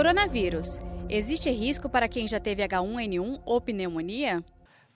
Coronavírus. Existe risco para quem já teve H1N1 ou pneumonia?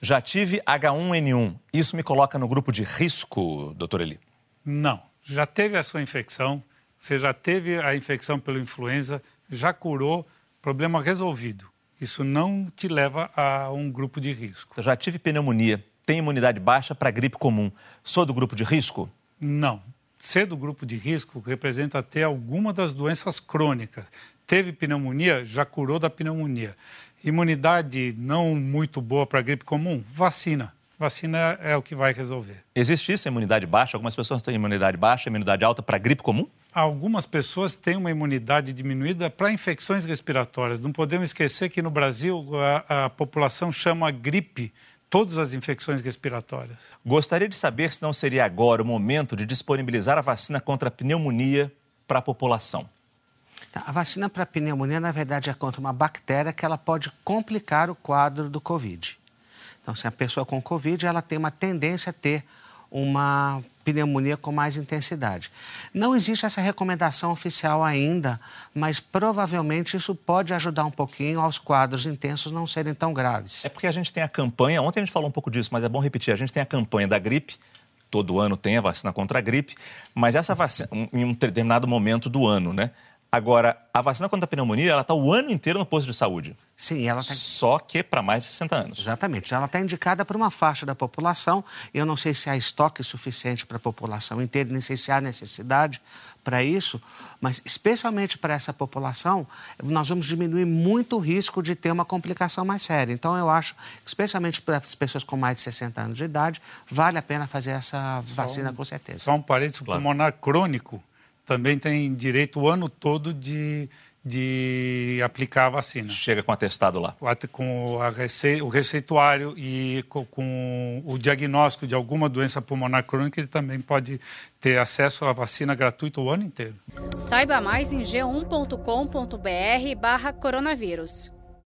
Já tive H1N1. Isso me coloca no grupo de risco, doutor Eli? Não. Já teve a sua infecção, você já teve a infecção pela influenza, já curou, problema resolvido. Isso não te leva a um grupo de risco. Já tive pneumonia, tenho imunidade baixa para gripe comum. Sou do grupo de risco? Não. Ser do grupo de risco representa ter alguma das doenças crônicas. Teve pneumonia, já curou da pneumonia. Imunidade não muito boa para gripe comum? Vacina. Vacina é o que vai resolver. Existe isso, imunidade baixa? Algumas pessoas têm imunidade baixa, imunidade alta para gripe comum? Algumas pessoas têm uma imunidade diminuída para infecções respiratórias. Não podemos esquecer que no Brasil a, a população chama gripe todas as infecções respiratórias. Gostaria de saber se não seria agora o momento de disponibilizar a vacina contra a pneumonia para a população. Tá, a vacina para pneumonia, na verdade, é contra uma bactéria que ela pode complicar o quadro do Covid. Então, se a pessoa com Covid, ela tem uma tendência a ter uma pneumonia com mais intensidade. Não existe essa recomendação oficial ainda, mas provavelmente isso pode ajudar um pouquinho aos quadros intensos não serem tão graves. É porque a gente tem a campanha, ontem a gente falou um pouco disso, mas é bom repetir, a gente tem a campanha da gripe, todo ano tem a vacina contra a gripe, mas essa vacina, em um determinado momento do ano, né? Agora, a vacina contra a pneumonia, ela está o ano inteiro no posto de saúde. Sim, ela está... Só que para mais de 60 anos. Exatamente. Ela está indicada para uma faixa da população. Eu não sei se há estoque suficiente para a população inteira, nem sei se há necessidade para isso, mas especialmente para essa população, nós vamos diminuir muito o risco de ter uma complicação mais séria. Então, eu acho que, especialmente para as pessoas com mais de 60 anos de idade, vale a pena fazer essa vacina um, com certeza. Só um parênteses, claro. pulmonar crônico também tem direito o ano todo de, de aplicar a vacina. Chega com atestado lá. Com a rece... o receituário e com, com, o diagnóstico de alguma doença pulmonar crônica, ele também pode ter acesso à vacina gratuita o ano inteiro. Saiba mais em g1.com.br barra coronavírus.